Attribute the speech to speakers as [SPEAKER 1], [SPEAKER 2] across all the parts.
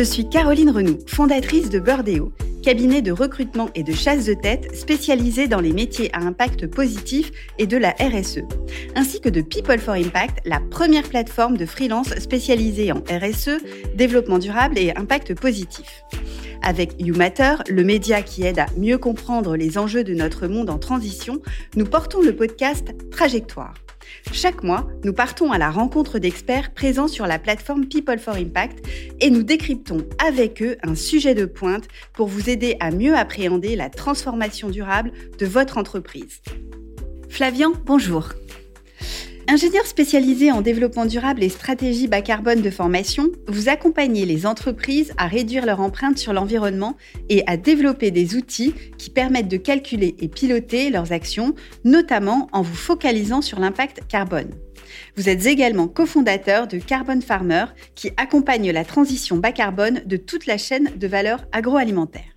[SPEAKER 1] Je suis Caroline Renoux, fondatrice de Burdeo, cabinet de recrutement et de chasse de tête spécialisé dans les métiers à impact positif et de la RSE, ainsi que de People for Impact, la première plateforme de freelance spécialisée en RSE, développement durable et impact positif. Avec YouMatter, le média qui aide à mieux comprendre les enjeux de notre monde en transition, nous portons le podcast Trajectoire. Chaque mois, nous partons à la rencontre d'experts présents sur la plateforme People for Impact et nous décryptons avec eux un sujet de pointe pour vous aider à mieux appréhender la transformation durable de votre entreprise. Flavien, bonjour. Ingénieur spécialisé en développement durable et stratégie bas carbone de formation, vous accompagnez les entreprises à réduire leur empreinte sur l'environnement et à développer des outils qui permettent de calculer et piloter leurs actions, notamment en vous focalisant sur l'impact carbone. Vous êtes également cofondateur de Carbon Farmer qui accompagne la transition bas carbone de toute la chaîne de valeur agroalimentaire.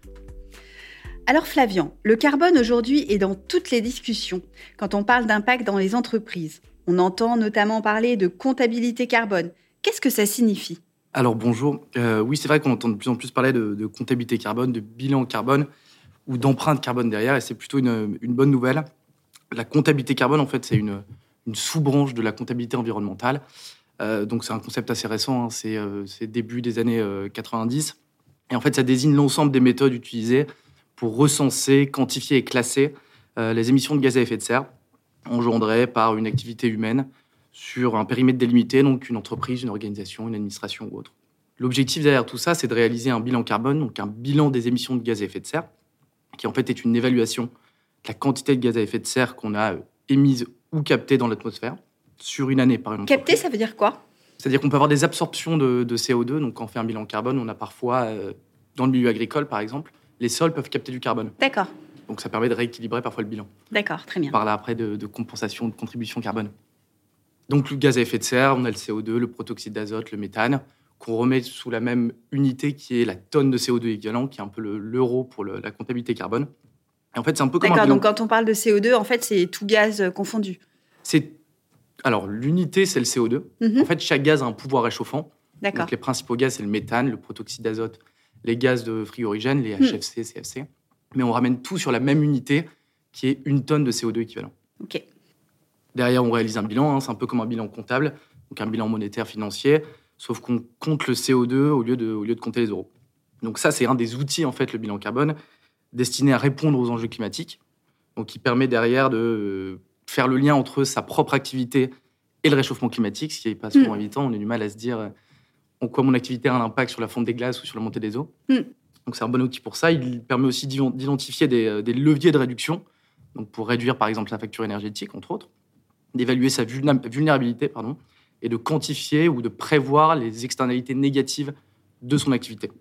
[SPEAKER 1] Alors Flavian, le carbone aujourd'hui est dans toutes les discussions quand on parle d'impact dans les entreprises. On entend notamment parler de comptabilité carbone. Qu'est-ce que ça signifie?
[SPEAKER 2] Alors bonjour. Euh, oui, c'est vrai qu'on entend de plus en plus parler de, comptabilité carbone, de bilan carbone ou d'empreinte carbone derrière, et c'est plutôt une, bonne nouvelle. La comptabilité carbone, en fait, c'est une, sous-branche de la comptabilité environnementale. Euh, donc c'est un concept assez récent, hein. euh, c'est début des années 90. Et en fait, ça désigne l'ensemble des méthodes utilisées pour recenser, quantifier et classer les émissions de gaz à effet de serre engendré par une activité humaine sur un périmètre délimité, donc une entreprise, une organisation, une administration ou autre. L'objectif derrière tout ça, c'est de réaliser un bilan carbone, donc un bilan des émissions de gaz à effet de serre, qui en fait est une évaluation de la quantité de gaz à effet de serre qu'on a euh, émise ou captée dans l'atmosphère sur une année par une
[SPEAKER 1] Captée, ça veut dire quoi?
[SPEAKER 2] C'est-à-dire qu'on peut avoir des absorptions de, CO2. Donc quand on fait un bilan carbone, on a parfois, euh, dans le milieu agricole par exemple, les sols peuvent capter du carbone.
[SPEAKER 1] D'accord.
[SPEAKER 2] Donc ça permet de rééquilibrer parfois le bilan.
[SPEAKER 1] D'accord, très bien.
[SPEAKER 2] On parle après de, compensation, de contribution carbone. Donc le gaz à effet de serre, on a le CO2, le protoxyde d'azote, le méthane, qu'on remet sous la même unité qui est la tonne de CO2 équivalent, qui est un peu l'euro pour la comptabilité carbone. Et en fait, c'est un peu comme
[SPEAKER 1] D'accord, donc quand on parle de CO2, en fait, c'est tout gaz euh, confondu.
[SPEAKER 2] C'est alors l'unité, c'est le CO2. Mhm. En fait, chaque gaz a un pouvoir réchauffant. Donc les principaux gaz, c'est le méthane, le protoxyde d'azote, les gaz de frigorigène, les HFC, hmm. CFC mais on ramène tout sur la même unité qui est une tonne de CO2 équivalent.
[SPEAKER 1] Ok.
[SPEAKER 2] Derrière, on réalise un bilan, hein, c'est un peu comme un bilan comptable, donc un bilan monétaire financier, sauf qu'on compte le CO2 au lieu, de, au lieu de compter les euros. Donc ça, c'est un des outils, en fait, le bilan carbone, destiné à répondre aux enjeux climatiques, donc qui permet derrière de faire le lien entre sa propre activité et le réchauffement climatique, ce qui n'est pas souvent hmm. évident. On a du mal à se dire en quoi mon activité a un impact sur la fonte des glaces ou sur la montée des eaux. Hmm. Donc c'est un bon outil pour ça. Il permet aussi d'identifier euh, des, leviers de réduction, donc pour réduire par exemple la facture énergétique, entre autres, d'évaluer sa vulnérabilité pardon, et de quantifier ou de prévoir les externalités négatives de son activité.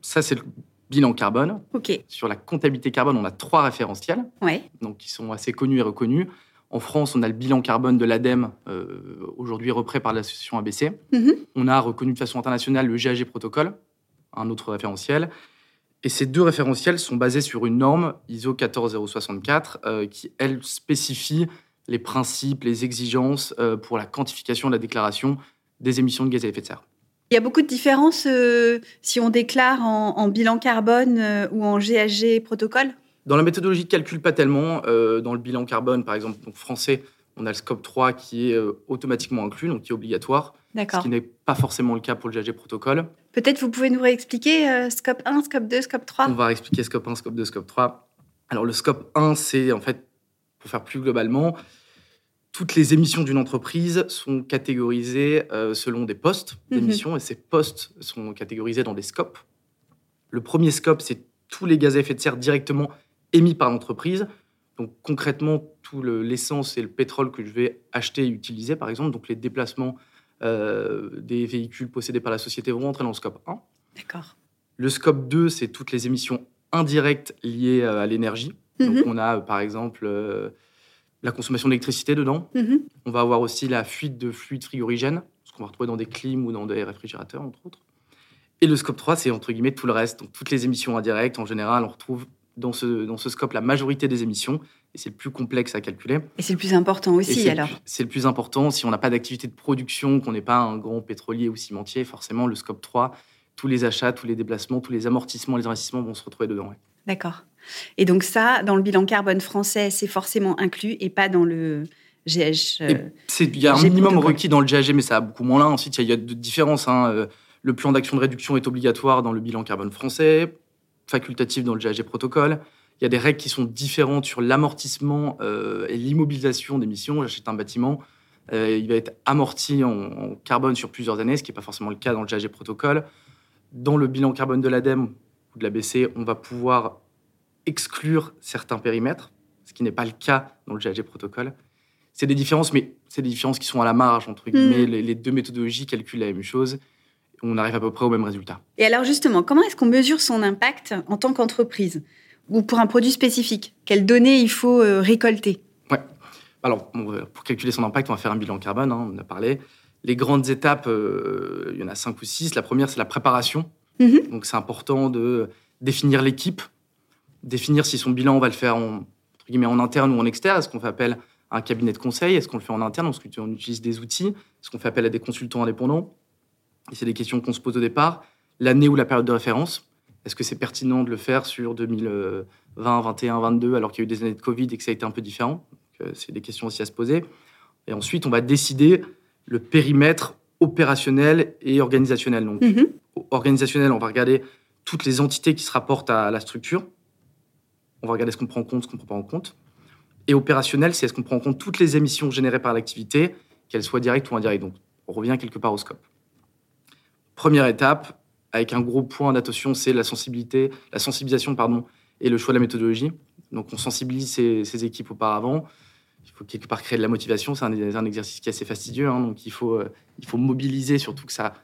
[SPEAKER 2] Ça, c'est le bilan carbone. Sur la comptabilité carbone, on a trois référentiels,
[SPEAKER 1] ouais.
[SPEAKER 2] donc qui sont assez connus et reconnus. En France, on a le bilan carbone de l'ADEME, euh, aujourd'hui repris par l'association ABC. Mm-hmm. On a reconnu de façon internationale le GAG protocole, un autre référentiel. Et ces deux référentiels sont basés sur une norme ISO 14064 euh, qui, elle, spécifie les principes, les exigences euh, pour la quantification de la déclaration des émissions de gaz à effet de serre.
[SPEAKER 1] Il y a beaucoup de différences euh, si on déclare en, bilan carbone ou en GHG protocole?
[SPEAKER 2] Dans la méthodologie de calcul, pas tellement. dans le bilan carbone, par exemple, donc français, on a le scope 3 qui est automatiquement inclus, donc qui est obligatoire. Ce qui n'est pas forcément le cas pour le GHG protocole.
[SPEAKER 1] Peut-être vous pouvez nous réexpliquer euh, scope 1, scope 2, scope 3
[SPEAKER 2] On va expliquer scope 1, scope 2, scope 3. Alors le scope 1, c'est en fait, pour faire plus globalement, toutes les émissions d'une entreprise sont catégorisées euh, selon des postes mhm. d'émissions et ces postes sont catégorisés dans des scopes. Le premier scope, c'est tous les gaz à effet de serre directement émis par l'entreprise. Donc concrètement, tout l'essence et le pétrole que je vais acheter et utiliser, par exemple, donc les déplacements des véhicules possédés par la société vont rentrer dans le scope 1.
[SPEAKER 1] D'accord.
[SPEAKER 2] Le scope 2, c'est toutes les émissions indirectes liées euh, à l'énergie. Donc, mhm. on a, par exemple, euh, la consommation d'électricité dedans. Mhm. On va avoir aussi la fuite de fluides frigorigènes, ce qu'on va retrouver dans des clims ou dans des réfrigérateurs, entre autres. Et le scope 3, c'est entre guillemets tout le reste. Donc, toutes les émissions indirectes, en général, on retrouve dans ce, dans ce scope la majorité des émissions et c'est le plus complexe à calculer.
[SPEAKER 1] Et c'est le plus important aussi, alors
[SPEAKER 2] C'est le plus important. Si on n'a pas d'activité de production, qu'on n'est pas un grand pétrolier ou cimentier, forcément, le scope 3, tous les achats, tous les déplacements, tous les amortissements, les investissements vont se retrouver dedans.
[SPEAKER 1] D'accord. Et donc ça, dans le bilan carbone français, c'est forcément inclus et pas dans le GH.
[SPEAKER 2] Euh, il y a un minimum requis dans le GHG, mais ça a beaucoup moins là. Ensuite, il y, a de différences. Hein. Euh, le plan d'action de réduction est obligatoire dans le bilan carbone français, facultatif dans le GHG protocole. Il y a des règles qui sont différentes sur l'amortissement euh, et l'immobilisation d'émissions. J'achète un bâtiment, il va être amorti en, carbone sur plusieurs années, ce qui n'est pas forcément le cas dans le GHG protocole. Dans le bilan carbone de l'ADEME ou de la BC, on va pouvoir exclure certains périmètres, ce qui n'est pas le cas dans le GHG protocole. C'est des différences, mais c'est des différences qui sont à la marge, entre guillemets. Hmm. Les, deux méthodologies calculent la même chose. On arrive à peu près au même résultat.
[SPEAKER 1] Et alors justement, comment est-ce qu'on mesure son impact en tant qu'entreprise ou pour un produit spécifique? Quelles données il faut euh, récolter?
[SPEAKER 2] Ouais. Alors, pour calculer son impact, on va faire un bilan carbone, hein, on en a parlé. Les grandes étapes, euh, il y en a cinq ou six. La première, c'est la préparation. Mhm. Donc, c'est important de définir l'équipe, définir si son bilan, on va le faire en, en interne ou en externe. Est-ce qu'on fait appel à un cabinet de conseil? Est-ce qu'on le fait en interne? Est-ce qu'on utilise des outils Est-ce qu'on fait appel à des consultants indépendants? Et c'est des questions qu'on se pose au départ. L'année ou la période de référence Est-ce que c'est pertinent de le faire sur 2020, 2021, 2022, alors qu'il y a eu des années de Covid et que ça a été un peu différent? Euh, C'est des questions aussi à se poser. Et ensuite, on va décider le périmètre opérationnel et organisationnel. Donc, mhm. organisationnel, on va regarder toutes les entités qui se rapportent à la structure. On va regarder ce qu'on prend en compte, ce qu'on ne prend pas en compte. Et opérationnel, c'est est-ce qu'on prend en compte toutes les émissions générées par l'activité, qu'elles soient directes ou indirectes. Donc, on revient quelque part au scope. Première étape, avec un gros point d'attention, c'est la sensibilité, la sensibilisation pardon, et le choix de la méthodologie. Donc, on sensibilise ces, équipes auparavant. Il faut quelque part créer de la motivation. C'est un, exercice qui est assez fastidieux. Hein. donc, il faut, euh, il faut mobiliser, surtout que ça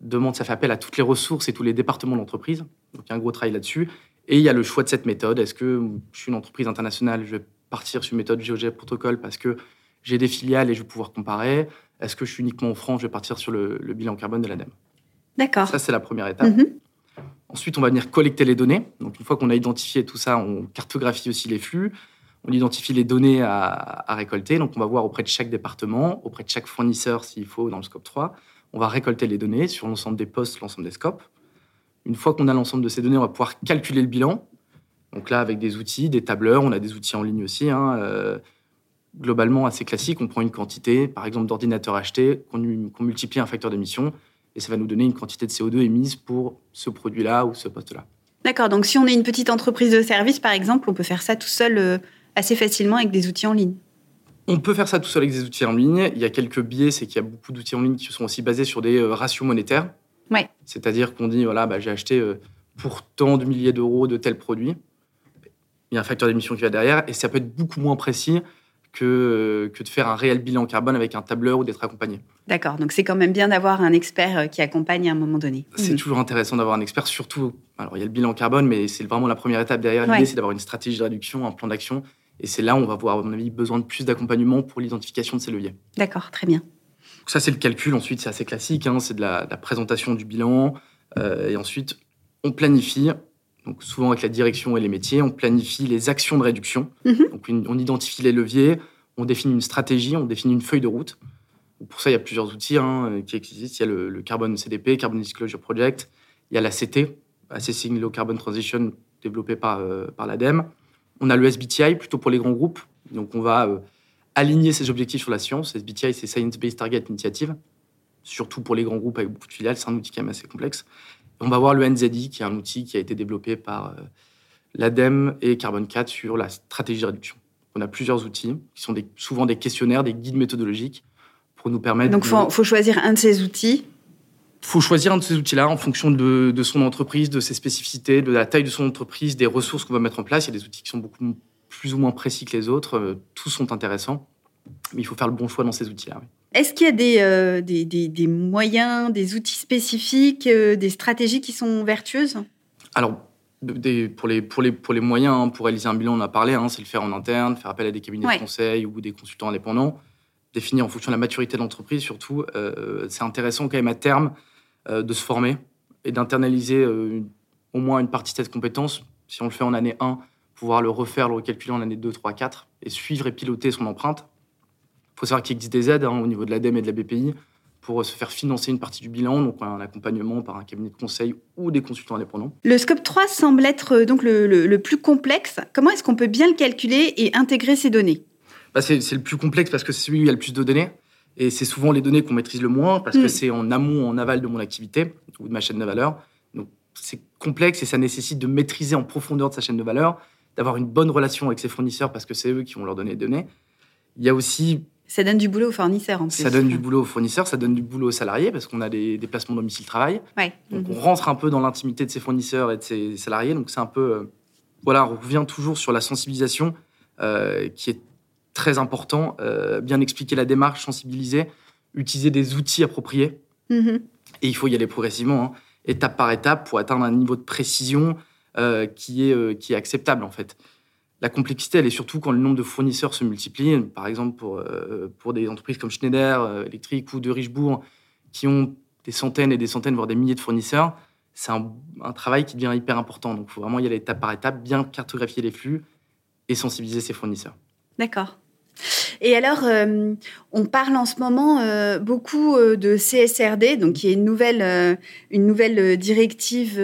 [SPEAKER 2] demande, ça fait appel à toutes les ressources et tous les départements de l'entreprise. Donc, il y a un gros travail là-dessus. Et il y a le choix de cette méthode. Est-ce que je suis une entreprise internationale, je vais partir sur une méthode GeoG protocole parce que j'ai des filiales et je vais pouvoir comparer? Est-ce que je suis uniquement en France, je vais partir sur le, bilan carbone de l'ADEME?
[SPEAKER 1] D'accord.
[SPEAKER 2] Ça, c'est la première étape. Mhm. Ensuite, on va venir collecter les données. Donc, une fois qu'on a identifié tout ça, on cartographie aussi les flux. On identifie les données à, récolter. Donc, on va voir auprès de chaque département, auprès de chaque fournisseur s'il faut dans le scope 3. On va récolter les données sur l'ensemble des postes, l'ensemble des scopes. Une fois qu'on a l'ensemble de ces données, on va pouvoir calculer le bilan. Donc là, avec des outils, des tableurs, on a des outils en ligne aussi. Hein, euh, globalement, assez classique. On prend une quantité, par exemple, d'ordinateurs achetés, qu'on multiplie un facteur d'émission, et ça va nous donner une quantité de CO2 émise pour ce produit-là ou ce poste-là.
[SPEAKER 1] D'accord. Donc si on est une petite entreprise de service, par exemple, on peut faire ça tout seul euh, assez facilement avec des outils en ligne.
[SPEAKER 2] On peut faire ça tout seul avec des outils en ligne. Il y a quelques biais, c'est qu'il y a beaucoup d'outils en ligne qui sont aussi basés sur des euh, ratios monétaires. C'est-à-dire qu'on dit, voilà, bah, j'ai acheté euh, pour tant de milliers d'euros de tel produit. Il y a un facteur d'émission qui va derrière et ça peut être beaucoup moins précis que, que de faire un réel bilan carbone avec un tableur ou d'être accompagné.
[SPEAKER 1] D'accord, donc c'est quand même bien d'avoir un expert euh, qui accompagne à un moment donné.
[SPEAKER 2] C'est mmh. toujours intéressant d'avoir un expert, surtout, alors il y a le bilan carbone, mais c'est vraiment la première étape derrière. L'idée, c'est d'avoir une stratégie de réduction, un plan d'action. Et c'est là où on va avoir, à mon avis, besoin de plus d'accompagnement pour l'identification de ces leviers.
[SPEAKER 1] D'accord, très bien
[SPEAKER 2] ça, c'est le calcul. Ensuite, c'est assez classique. Hein. c'est de la, présentation du bilan. Euh, et ensuite, on planifie, donc souvent avec la direction et les métiers, on planifie les actions de réduction. Mhm. Donc, on identifie les leviers, on définit une stratégie, on définit une feuille de route. Pour ça, il y a plusieurs outils hein, qui existent. Il y a le, Carbon CDP, Carbon Disclosure Project. Il y a la CT, Assessing Low Carbon Transition, développé par, euh, par l'ADEME. On a le SBTI, plutôt pour les grands groupes. Donc, on va euh, aligner ses objectifs sur la science. SBTI, c'est Science Based Target Initiative, surtout pour les grands groupes avec beaucoup de filiales. C'est un outil est même assez complexe. on va voir le NZI, qui est un outil qui a été développé par euh, l'ADEME et Carbon 4 sur la stratégie de réduction. On a plusieurs outils qui sont souvent des questionnaires, des guides méthodologiques pour nous permettre.
[SPEAKER 1] Donc, il faut, choisir un de ces outils
[SPEAKER 2] il faut choisir un de ces outils-là en fonction de, de, son entreprise, de ses spécificités, de la taille de son entreprise, des ressources qu'on va mettre en place. Il y a des outils qui sont beaucoup plus ou moins précis que les autres. Euh, tous sont intéressants, mais il faut faire le bon choix dans ces outils-là.
[SPEAKER 1] Est-ce qu'il y a des, euh, des, des, moyens, des outils spécifiques, euh, des stratégies qui sont vertueuses?
[SPEAKER 2] Alors, des, pour, les, pour, les, pour les moyens, hein, pour réaliser un bilan, on a parlé, hein, c'est le faire en interne, faire appel à des cabinets de conseil ou des consultants indépendants, définir en fonction de la maturité de l'entreprise surtout. c'est intéressant quand même à terme de se former et d'internaliser au moins une partie de cette compétence. Si on le fait en année 1, pouvoir le refaire, le recalculer en année 2, 3, 4 et suivre et piloter son empreinte. Il faut savoir qu'il existe des aides hein, au niveau de l'ADEME et de la BPI pour se faire financer une partie du bilan, donc un accompagnement par un cabinet de conseil ou des consultants indépendants.
[SPEAKER 1] Le scope 3 semble être donc le, plus complexe. Comment est-ce qu'on peut bien le calculer et intégrer ces données?
[SPEAKER 2] Bah, c'est, le plus complexe parce que c'est celui où il y a le plus de données. Et c'est souvent les données qu'on maîtrise le moins parce que mm. c'est en amont, en aval de mon activité ou de ma chaîne de valeur. Donc c'est complexe et ça nécessite de maîtriser en profondeur de sa chaîne de valeur, d'avoir une bonne relation avec ses fournisseurs parce que c'est eux qui vont leur donner les données. Il y a aussi
[SPEAKER 1] ça donne du boulot aux fournisseurs en plus.
[SPEAKER 2] Ça donne du boulot aux fournisseurs, ça donne du boulot aux salariés parce qu'on a des déplacements domicile-travail.
[SPEAKER 1] Ouais.
[SPEAKER 2] Donc on rentre un peu dans l'intimité de ses fournisseurs et de ses salariés. Donc c'est un peu. Euh, voilà, on revient toujours sur la sensibilisation euh, qui est très important. Euh, bien expliquer la démarche, sensibiliser, utiliser des outils appropriés. Mm-hmm. Et il faut y aller progressivement, hein, étape par étape, pour atteindre un niveau de précision qui, est, qui est acceptable en fait la complexité, elle est surtout quand le nombre de fournisseurs se multiplie. Par exemple, pour, euh, pour des entreprises comme Schneider euh, Electric ou de Richebourg, qui ont des centaines et des centaines, voire des milliers de fournisseurs, c'est un, un, travail qui devient hyper important. Donc, il faut vraiment y aller étape par étape, bien cartographier les flux et sensibiliser ses fournisseurs.
[SPEAKER 1] D'accord. Et alors, euh, on parle en ce moment euh, beaucoup euh, de CSRD, donc qui est une nouvelle, une nouvelle directive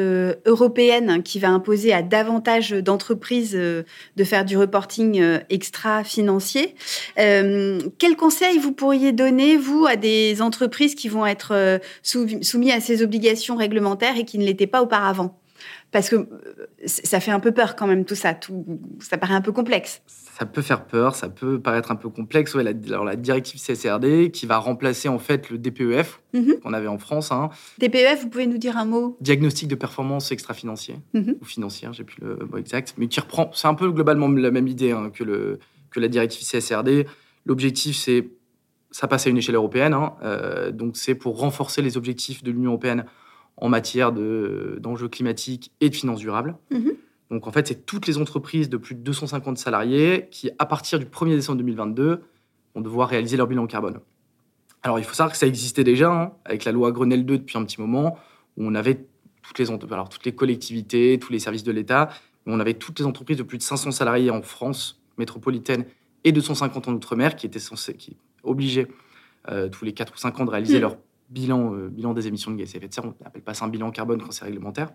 [SPEAKER 1] européenne qui va imposer à davantage d'entreprises de faire du reporting extra-financier. quels conseils vous pourriez donner, vous, à des entreprises qui vont être soumises à ces obligations réglementaires et qui ne l'étaient pas auparavant? Parce que ça fait un peu peur quand même tout ça, tout, ça paraît un peu complexe
[SPEAKER 2] ça peut faire peur, ça peut paraître un peu complexe. Ouais, la, alors la directive CSRD qui va remplacer en fait le DPEF mhm. qu'on avait en France. Hein.
[SPEAKER 1] DPEF, vous pouvez nous dire un mot?
[SPEAKER 2] Diagnostic de performance extra-financier mhm. ou financière, j'ai plus le mot exact, mais qui reprend. C'est un peu globalement la même idée hein, que, le, que la directive CSRD. L'objectif, c'est ça passe à une échelle européenne, hein, euh, donc c'est pour renforcer les objectifs de l'Union européenne en matière d'enjeux climatiques et de finances durables. Mhm. Donc en fait, c'est toutes les entreprises de plus de 250 salariés qui, à partir du 1er décembre 2022, vont devoir réaliser leur bilan carbone. Alors il faut savoir que ça existait déjà, hein, avec la loi Grenelle 2 depuis un petit moment, où on avait toutes les, alors, toutes les collectivités, tous les services de l'État, on avait toutes les entreprises de plus de 500 salariés en France métropolitaine et 250 en Outre-mer qui étaient censées, qui obligeaient euh, tous les 4 ou 5 ans de réaliser mmh. leur bilan, euh, bilan des émissions de gaz à effet de serre. On n'appelle pas ça un bilan carbone quand c'est réglementaire.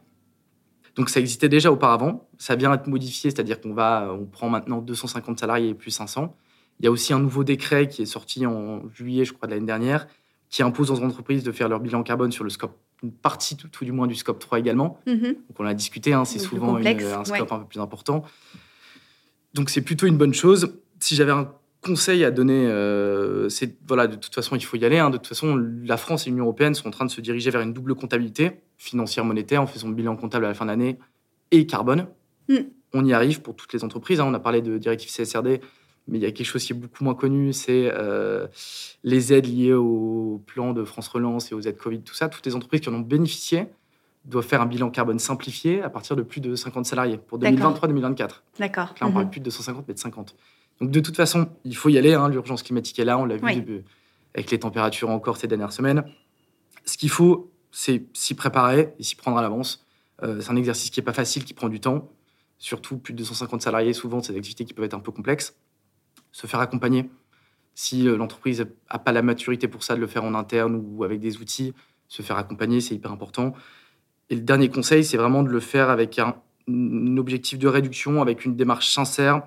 [SPEAKER 2] Donc ça existait déjà auparavant. Ça vient être modifié, c'est-à-dire qu'on va, on prend maintenant 250 salariés plus 500. Il y a aussi un nouveau décret qui est sorti en juillet, je crois, de l'année dernière, qui impose aux entreprises de faire leur bilan carbone sur le scope, une partie tout, du moins du scope 3 également. Mhm. Donc on l'a discuté, hein, c'est souvent un scope un peu plus important. Donc c'est plutôt une bonne chose. Si j'avais un conseil à donner, euh, c'est voilà, de toute façon, il faut y aller. Hein. De toute façon, la France et l'Union européenne sont en train de se diriger vers une double comptabilité financière monétaire en faisant bilan comptable à la fin d'année et carbone. Mm. On y arrive pour toutes les entreprises. Hein. On a parlé de directive CSRD, mais il y a quelque chose qui est beaucoup moins connu, c'est euh, les aides liées au plan de France Relance et aux aides Covid, tout ça. Toutes les entreprises qui en ont bénéficié doivent faire un bilan carbone simplifié à partir de plus de 50 salariés pour 2023-2024.
[SPEAKER 1] D'accord.
[SPEAKER 2] Là, on parle mm-hmm. plus de 250, mais de 50. Donc de toute façon, il faut y aller. Hein, L'urgence climatique est là, on l'a vu avec les températures encore ces dernières semaines. Ce qu'il faut, c'est s'y préparer et s'y prendre à l'avance. Euh, c'est un exercice qui n'est pas facile, qui prend du temps. Surtout plus de 250 salariés, souvent, c'est des activités qui peuvent être un peu complexes. Se faire accompagner. Si euh, l'entreprise n'a pas la maturité pour ça, de le faire en interne ou avec des outils, se faire accompagner, c'est hyper important. Et le dernier conseil, c'est vraiment de le faire avec un, un objectif de réduction, avec une démarche sincère,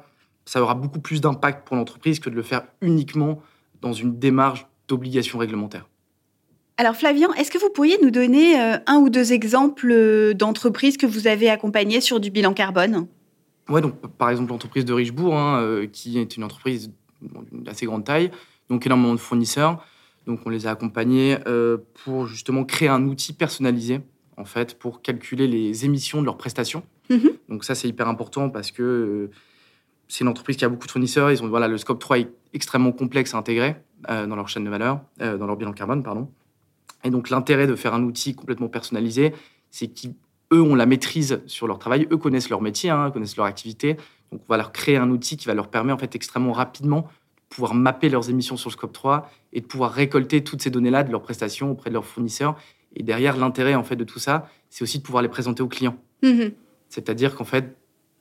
[SPEAKER 2] ça aura beaucoup plus d'impact pour l'entreprise que de le faire uniquement dans une démarche d'obligation réglementaire.
[SPEAKER 1] Alors Flavien, est-ce que vous pourriez nous donner euh, un ou deux exemples euh, d'entreprises que vous avez accompagnées sur du bilan carbone?
[SPEAKER 2] Oui, donc par exemple l'entreprise de Richebourg, hein, euh, qui est une entreprise d'assez grande taille, donc énormément de fournisseurs. Donc on les a accompagnés pour justement créer un outil personnalisé en fait pour calculer les émissions de leurs prestations. Mm-hmm. Donc ça c'est hyper important parce que c'est une entreprise qui a beaucoup de fournisseurs. Ils ont voilà, le scope 3 est extrêmement complexe à intégrer euh, dans leur chaîne de valeur, euh, dans leur bilan carbone, pardon. Et donc l'intérêt de faire un outil complètement personnalisé, c'est qu'eux ont la maîtrise sur leur travail, eux connaissent leur métier, hein, connaissent leur activité. Donc on va leur créer un outil qui va leur permettre en fait extrêmement rapidement de pouvoir mapper leurs émissions sur le scope 3 et de pouvoir récolter toutes ces données-là de leurs prestations auprès de leurs fournisseurs. Et derrière, l'intérêt en fait de tout ça, c'est aussi de pouvoir les présenter aux clients. Mmh C'est-à-dire qu'en fait,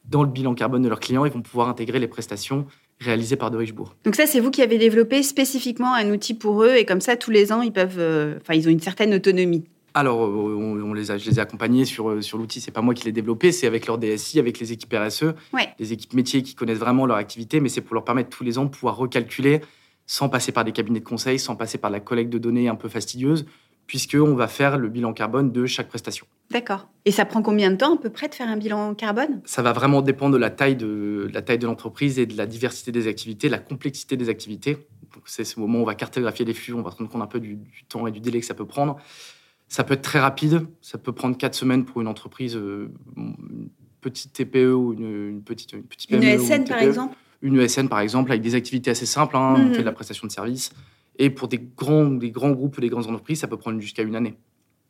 [SPEAKER 2] dans le bilan carbone de leurs clients, ils vont pouvoir intégrer les prestations réalisé par De Richebourg.
[SPEAKER 1] Donc ça, c'est vous qui avez développé spécifiquement un outil pour eux et comme ça, tous les ans, ils peuvent, euh, enfin, ils ont une certaine autonomie.
[SPEAKER 2] Alors, euh, on, les a, je les ai accompagnés sur, euh, sur l'outil. C'est pas moi qui l'ai développé, c'est avec leur DSI, avec les équipes RSE,
[SPEAKER 1] Ouais.
[SPEAKER 2] les équipes métiers qui connaissent vraiment leur activité, mais c'est pour leur permettre tous les ans de pouvoir recalculer sans passer par des cabinets de conseil, sans passer par la collecte de données un peu fastidieuse, puisqu'on va faire le bilan carbone de chaque prestation.
[SPEAKER 1] D'accord. Et ça prend combien de temps à peu près de faire un bilan carbone?
[SPEAKER 2] Ça va vraiment dépendre de la taille de, de la taille de l'entreprise et de la diversité des activités, la complexité des activités. C'est ce moment où on va cartographier les flux, on va se rendre compte un peu du, du temps et du délai que ça peut prendre. Ça peut être très rapide, ça peut prendre quatre semaines pour une entreprise, euh, une petite TPE ou une, une petite, une petite
[SPEAKER 1] Une
[SPEAKER 2] PME ou
[SPEAKER 1] ESN, par
[SPEAKER 2] TPE.
[SPEAKER 1] exemple?
[SPEAKER 2] Une ESN, par exemple, avec des activités assez simples, hein,
[SPEAKER 1] Mhm.
[SPEAKER 2] on fait de la prestation de services. Et pour des grands, des grands groupes ou des grandes entreprises, ça peut prendre jusqu'à une année.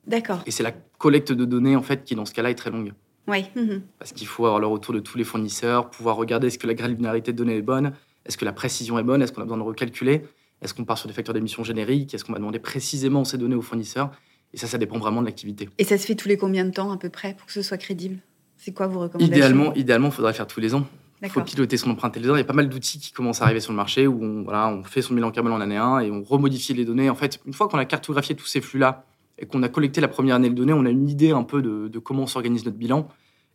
[SPEAKER 1] D'accord.
[SPEAKER 2] Et c'est la collecte de données, en fait, qui, dans ce cas-là, est très longue.
[SPEAKER 1] Oui. Mhm.
[SPEAKER 2] Parce qu'il faut avoir le retour de tous les fournisseurs, pouvoir regarder est-ce que la granularité de données est bonne, est-ce que la précision est bonne, est-ce qu'on a besoin de recalculer, est-ce qu'on part sur des facteurs d'émissions génériques, est-ce qu'on va demander précisément ces données aux fournisseurs. Et ça, ça dépend vraiment de l'activité.
[SPEAKER 1] Et ça se fait tous les combien de temps à peu près pour que ce soit crédible? C'est quoi vos recommandations?
[SPEAKER 2] Idéalement, idéalement, il faudrait faire tous les ans. Il faut piloter son empreinte tous les. Il y a pas mal d'outils qui commencent à arriver sur le marché où on, voilà, on fait son bilan carbone en année 1 et on remodifie les données. En fait, une fois qu'on a cartographié tous ces flux-là et qu'on a collecté la première année de données, on a une idée un peu de, de comment s'organise notre bilan.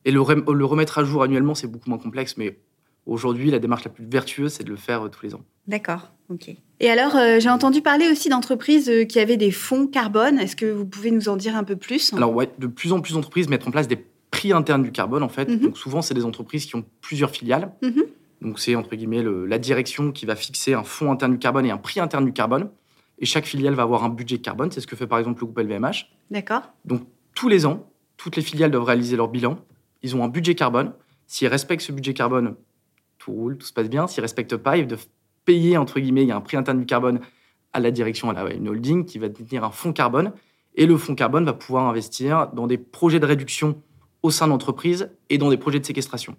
[SPEAKER 2] Et le, rem- le remettre à jour annuellement, c'est beaucoup moins complexe. Mais aujourd'hui, la démarche la plus vertueuse, c'est de le faire euh, tous les ans.
[SPEAKER 1] D'accord. Ok. Et alors, euh, j'ai entendu parler aussi d'entreprises euh, qui avaient des fonds carbone. Est-ce que vous pouvez nous en dire un peu plus?
[SPEAKER 2] Alors, ouais, de plus en plus d'entreprises mettent en place des prix internes du carbone, en fait.
[SPEAKER 1] Mhm.
[SPEAKER 2] Donc, souvent, c'est des entreprises qui ont plusieurs filiales.
[SPEAKER 1] Mhm.
[SPEAKER 2] Donc, c'est, entre guillemets, le- la direction qui va fixer un fonds interne du carbone et un prix interne du carbone. Et chaque filiale va avoir un budget carbone. C'est ce que fait, par exemple, le groupe LVMH.
[SPEAKER 1] D'accord.
[SPEAKER 2] Donc, tous les ans, toutes les filiales doivent réaliser leur bilan. Ils ont un budget carbone. S'ils respectent ce budget carbone, tout roule, tout se passe bien. S'ils ne respectent pas, ils doivent payer, entre guillemets, il y a un prix interne du carbone à la direction, à la, une holding qui va détenir un fonds carbone. Et le fonds carbone va pouvoir investir dans des projets de réduction au sein de l'entreprise et dans des projets de séquestration.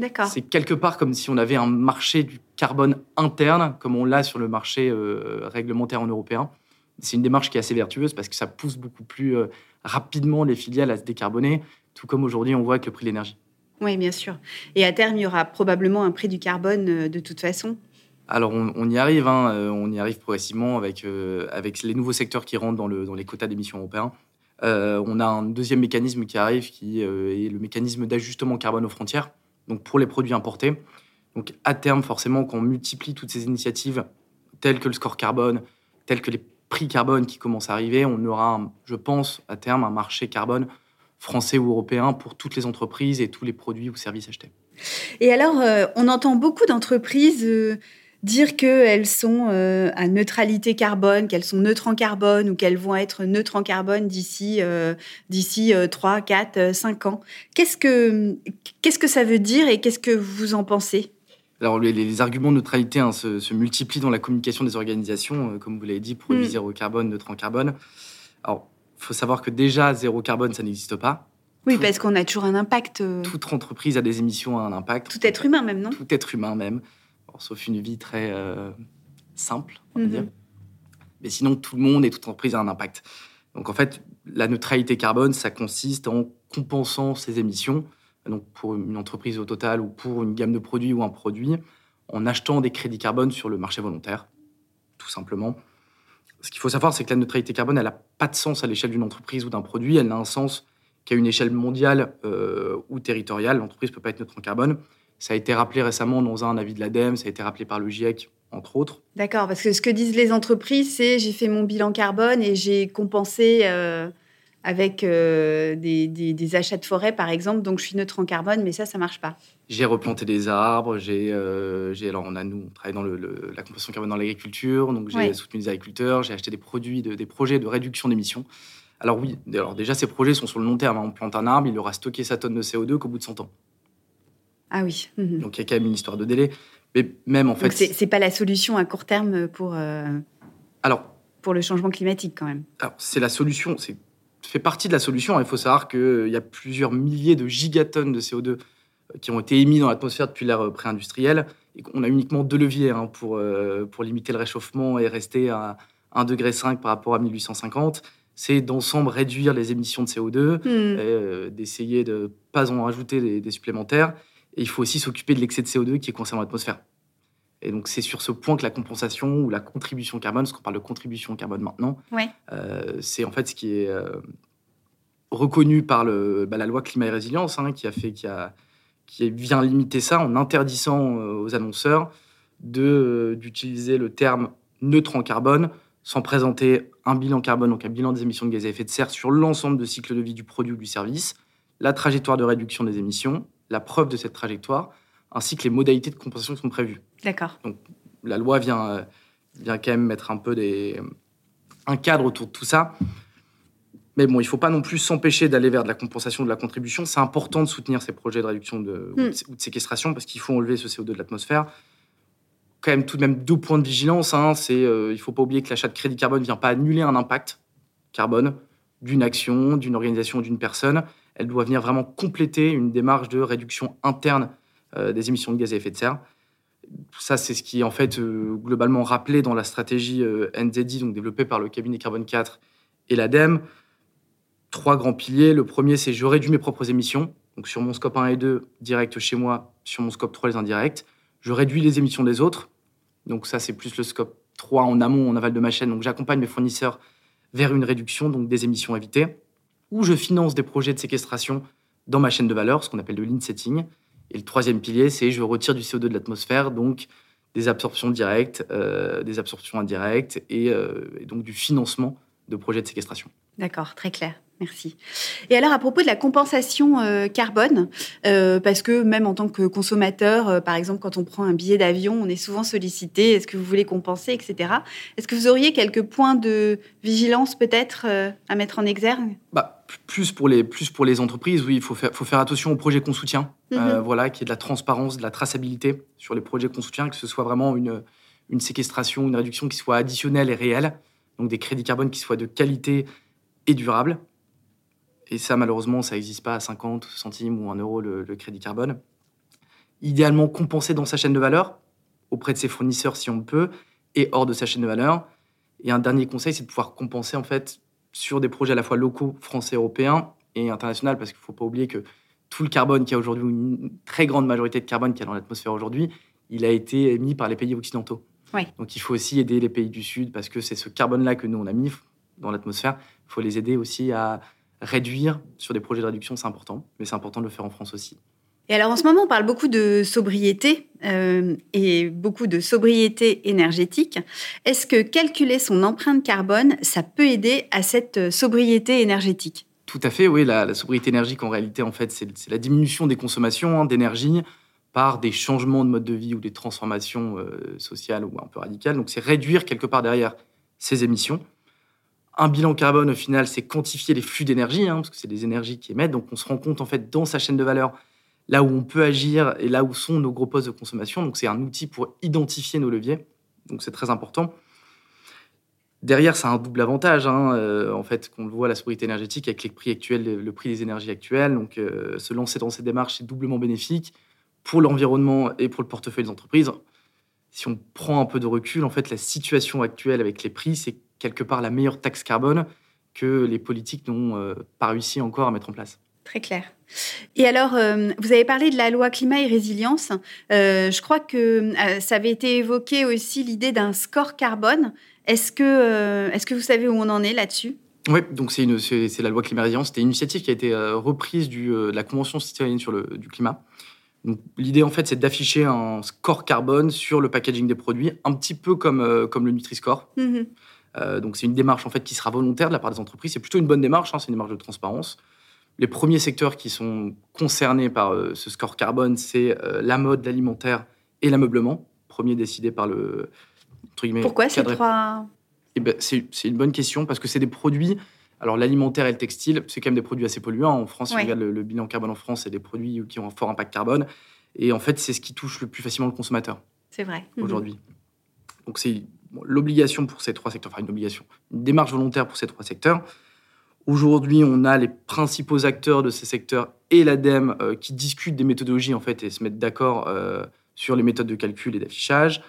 [SPEAKER 1] D'accord.
[SPEAKER 2] C'est quelque part comme si on avait un marché du carbone interne, comme on l'a sur le marché euh, réglementaire en européen. C'est une démarche qui est assez vertueuse parce que ça pousse beaucoup plus euh, rapidement les filiales à se décarboner, tout comme aujourd'hui on voit avec le prix de l'énergie.
[SPEAKER 1] Oui, bien sûr. Et à terme, il y aura probablement un prix du carbone euh, de toute façon.
[SPEAKER 2] Alors on, on y arrive, hein, on y arrive progressivement avec, avec les nouveaux secteurs qui rentrent dans, le, dans les quotas d'émissions européens. Euh, on a un deuxième mécanisme qui arrive qui euh, est le mécanisme d'ajustement carbone aux frontières, donc pour les produits importés. Donc à terme, forcément, quand on multiplie toutes ces initiatives, telles que le score carbone, telles que les prix carbone qui commencent à arriver, on aura, je pense, à terme, un marché carbone français ou européen pour toutes les entreprises et tous les produits ou services achetés.
[SPEAKER 1] Et alors, euh, on entend beaucoup d'entreprises dire qu'elles sont euh, à neutralité carbone, qu'elles sont neutres en carbone ou qu'elles vont être neutres en carbone d'ici euh, d'ici euh, 3, 4, euh, 5 ans. Qu'est-ce que, qu'est-ce que ça veut dire et qu'est-ce que vous en pensez?
[SPEAKER 2] Alors, les, les arguments de neutralité hein, se, se multiplient dans la communication des organisations, euh, comme vous l'avez dit, produit
[SPEAKER 1] Mm.
[SPEAKER 2] zéro carbone, neutre en carbone. Alors, il faut savoir que déjà, zéro carbone, ça n'existe pas.
[SPEAKER 1] Oui,
[SPEAKER 2] Tout-
[SPEAKER 1] parce qu'on a toujours un impact. euh,
[SPEAKER 2] Toute entreprise a des émissions à un impact.
[SPEAKER 1] tout être humain même, non?
[SPEAKER 2] Tout être humain même. Sauf une vie très euh, simple, on va
[SPEAKER 1] Mhm.
[SPEAKER 2] dire. Mais sinon, tout le monde et toute entreprise a un impact. Donc, en fait, la neutralité carbone, ça consiste en compensant ses émissions, donc pour une entreprise au total ou pour une gamme de produits ou un produit, en achetant des crédits carbone sur le marché volontaire, tout simplement. Ce qu'il faut savoir, c'est que la neutralité carbone, elle n'a pas de sens à l'échelle d'une entreprise ou d'un produit. Elle n'a un sens qu'à une échelle mondiale euh, ou territoriale. L'entreprise ne peut pas être neutre en carbone. Ça a été rappelé récemment dans un avis de l'ADEME, ça a été rappelé par le GIEC, entre autres.
[SPEAKER 1] D'accord, parce que ce que disent les entreprises, c'est j'ai fait mon bilan carbone et j'ai compensé euh, avec euh, des, des- des achats de forêt, par exemple, donc je suis neutre en carbone, mais ça, ça marche pas.
[SPEAKER 2] J'ai replanté des arbres, j'ai, euh, alors on a nous, on travaille dans le, le- la compensation carbone dans l'agriculture, donc j'ai
[SPEAKER 1] Ouais.
[SPEAKER 2] soutenu des agriculteurs, j'ai acheté des produits, de- des projets de réduction d'émissions. Alors oui, alors déjà ces projets sont sur le long terme. hein. On plante un arbre, il aura stocké sa tonne de CO2 qu'au bout de 100 ans.
[SPEAKER 1] Ah oui. mhm.
[SPEAKER 2] Donc il y a quand même une histoire de délai. Mais même en fait,
[SPEAKER 1] Donc c'est pas la solution à court terme pour, euh,
[SPEAKER 2] alors
[SPEAKER 1] pour le changement climatique quand même.
[SPEAKER 2] Alors, c'est la solution, c'est fait partie de la solution. Il faut savoir qu'il y a plusieurs milliers de gigatonnes de CO2 euh, qui ont été émis dans l'atmosphère depuis l'ère euh, pré-industrielle. Et qu'on a uniquement deux leviers hein, pour, euh, pour limiter le réchauffement et rester à 1,5 degré par rapport à 1850. C'est d'ensemble réduire les émissions de CO2,
[SPEAKER 1] Hmm.
[SPEAKER 2] euh, d'essayer de ne pas en rajouter des, des supplémentaires. Et il faut aussi s'occuper de l'excès de CO2 qui est conservé dans l'atmosphère. Et donc, c'est sur ce point que la compensation ou la contribution carbone, parce qu'on parle de contribution carbone maintenant, euh, c'est en fait ce qui est euh, reconnu par le, bah, la loi climat et résilience, hein, qui a fait, qui, a, qui vient limiter ça en interdisant euh, aux annonceurs d'utiliser le terme neutre en carbone sans présenter un bilan carbone, donc un bilan des émissions de gaz à effet de serre sur l'ensemble de cycle de vie du produit ou du service, la trajectoire de réduction des émissions, la preuve de cette trajectoire, ainsi que les modalités de compensation qui sont prévues.
[SPEAKER 1] D'accord.
[SPEAKER 2] Donc la loi vient, euh, vient quand même mettre un peu des, un cadre autour de tout ça. Mais bon, il ne faut pas non plus s'empêcher d'aller vers de la compensation de la contribution. C'est important de soutenir ces projets de réduction de, ou, de, hmm. séquestration parce qu'il faut enlever ce CO2 de l'atmosphère. Quand même, tout de même, deux points de vigilance. Hein. C'est, euh, il ne faut pas oublier que l'achat de crédit carbone ne vient pas annuler un impact carbone d'une action, d'une organisation, d'une personne. Elle doit venir vraiment compléter une démarche de réduction interne euh, des émissions de gaz à effet de serre. Ça, c'est ce qui est en fait euh, globalement rappelé dans la stratégie euh, NZD, donc développée par le cabinet Carbone 4 et l'ADEME. Trois grands piliers. Le premier, c'est je réduis mes propres émissions. Donc sur mon scope 1 et 2, direct chez moi, sur mon scope 3, les indirects. Je réduis les émissions des autres. Donc ça, c'est plus le scope 3 en amont, en aval de ma chaîne. Donc j'accompagne mes fournisseurs vers une réduction donc des émissions évitées. Ou je finance des projets de séquestration dans ma chaîne de valeur, ce qu'on appelle le lean setting. Et le troisième pilier, c'est je retire du CO2 de l'atmosphère, donc des absorptions directes, euh, des absorptions indirectes euh, et, donc du financement de projets de séquestration.
[SPEAKER 1] D'accord, très clair. Merci. Et alors, à propos de la compensation euh, carbone, parce que même en tant que consommateur, par exemple, quand on prend un billet d'avion, on est souvent sollicité, est-ce que vous voulez compenser, etc. Est-ce que vous auriez quelques points de vigilance peut-être à mettre en exergue?
[SPEAKER 2] Bah, plus pour les plus pour les entreprises, oui, il faut faire, faut faire attention aux projets qu'on soutient. Euh, mhm. voilà, qu'il y ait de la transparence, de la traçabilité sur les projets qu'on soutient, que ce soit vraiment une, une séquestration, une réduction qui soit additionnelle et réelle, donc des crédits carbone qui soient de qualité et durable. Et ça, malheureusement, ça n'existe pas à 50 centimes ou 1 euro le, le, crédit carbone. Idéalement compensé dans sa chaîne de valeur, auprès de ses fournisseurs si on le peut, et hors de sa chaîne de valeur. Et un dernier conseil, c'est de pouvoir compenser en fait sur des projets à la fois locaux, français, européens et internationaux, parce qu'il ne faut pas oublier que tout le carbone qui a aujourd'hui, une très grande majorité de carbone qui est dans l'atmosphère aujourd'hui, il a été émis par les pays occidentaux. Donc il faut aussi aider les pays du Sud, parce que c'est ce carbone-là que nous, on a mis dans l'atmosphère. Il faut les aider aussi à réduire sur des projets de réduction, c'est important, mais c'est important de le faire en France aussi.
[SPEAKER 1] Et alors en ce moment, on parle beaucoup de sobriété euh, et beaucoup de sobriété énergétique. Est-ce que calculer son empreinte carbone, ça peut aider à cette sobriété énergétique?
[SPEAKER 2] Tout à fait, oui. La, sobriété énergique, en réalité, en fait, c'est la diminution des consommations hein, d'énergie par des changements de mode de vie ou des transformations euh, sociales ou un peu radicales. Donc c'est réduire quelque part derrière ces émissions. Un bilan carbone, au final, c'est quantifier les flux d'énergie, hein, parce que c'est des énergies qui émettent. Donc on se rend compte, en fait, dans sa chaîne de valeur, là où on peut agir et là où sont nos gros postes de consommation. Donc c'est un outil pour identifier nos leviers. Donc c'est très important. Derrière, ça a un double avantage, hein, euh, en fait, qu'on le voit, la sobriété énergétique avec les prix actuels, le prix des énergies actuelles. Donc, euh, se lancer dans ces démarches, c'est doublement bénéfique pour l'environnement et pour le portefeuille des entreprises. Si on prend un peu de recul, en fait, la situation actuelle avec les prix, c'est quelque part la meilleure taxe carbone que les politiques n'ont euh, pas réussi encore à mettre en place.
[SPEAKER 1] Très clair. Et alors, euh, vous avez parlé de la loi climat et résilience. Euh, je crois que euh, ça avait été évoqué aussi l'idée d'un score carbone. Est-ce que, est que vous savez où on en est là-dessus?
[SPEAKER 2] Oui, donc c'est, la loi climat et résilience. C'était une initiative qui a été reprise du, de la Convention citoyenne sur le du climat. Donc, l'idée, en fait, c'est d'afficher un score carbone sur le packaging des produits, un petit peu comme, comme le Nutri-Score. Mm-hmm. donc, c'est une démarche en fait qui sera volontaire de la part des entreprises. C'est plutôt une bonne démarche, hein, c'est une démarche de transparence. Les premiers secteurs qui sont concernés par euh, ce score carbone, c'est euh, la mode, l'alimentaire et l'ameublement, premier décidé par le...
[SPEAKER 1] Pourquoi ces trois?
[SPEAKER 2] Eh ben, C'est une bonne question parce que c'est des produits... Alors l'alimentaire et le textile, c'est quand même des produits assez polluants. En France, si on regarde le, bilan carbone en France, c'est des produits qui ont un fort impact carbone. Et en fait, c'est ce qui touche le plus facilement le consommateur.
[SPEAKER 1] C'est vrai.
[SPEAKER 2] Mhm. Aujourd'hui. Donc c'est l'obligation pour ces trois secteurs, enfin une obligation, une démarche volontaire pour ces trois secteurs. Aujourd'hui, on a les principaux acteurs de ces secteurs et l'ADEME euh, qui discutent des méthodologies en fait et se mettent d'accord euh, sur les méthodes de calcul et d'affichage.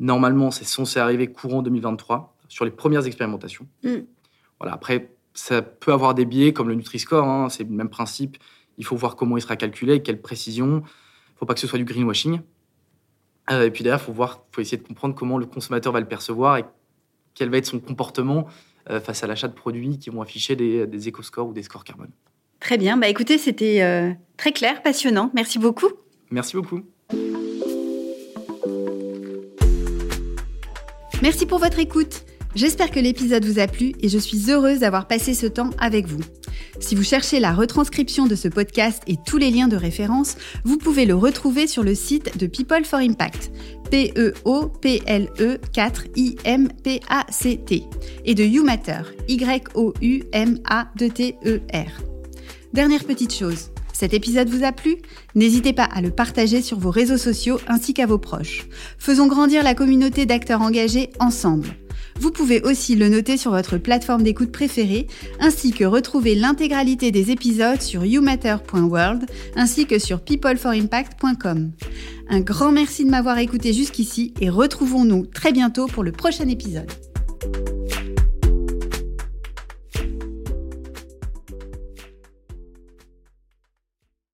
[SPEAKER 2] Normalement, c'est censé arriver courant 2023 sur les premières expérimentations. Mm. Voilà. Après, ça peut avoir des biais comme le Nutri-Score, hein, c'est le même principe. Il faut voir comment il sera calculé, quelle précision. Il ne faut pas que ce soit du greenwashing. et puis derrière, il faut voir, faut essayer de comprendre comment le consommateur va le percevoir et quel va être son comportement face à l'achat de produits qui vont afficher des, des éco-scores ou des scores carbone.
[SPEAKER 1] Très bien. Bah écoutez, c'était très clair, passionnant. Merci beaucoup.
[SPEAKER 2] Merci beaucoup.
[SPEAKER 1] Merci pour votre écoute. J'espère que l'épisode vous a plu et je suis heureuse d'avoir passé ce temps avec vous. Si vous cherchez la retranscription de ce podcast et tous les liens de référence, vous pouvez le retrouver sur le site de People for Impact, P-E-O-P-L-E 4 I-M-P-A-C-T, et de YouMatter, Y-O-U-M-A-T-E-R. Dernière petite chose, cet épisode vous a plu? N'hésitez pas à le partager sur vos réseaux sociaux ainsi qu'à vos proches. Faisons grandir la communauté d'acteurs engagés ensemble. Vous pouvez aussi le noter sur votre plateforme d'écoute préférée, ainsi que retrouver l'intégralité des épisodes sur youmatter.world, ainsi que sur peopleforimpact.com. Un grand merci de m'avoir écouté jusqu'ici et retrouvons-nous très bientôt pour le prochain épisode.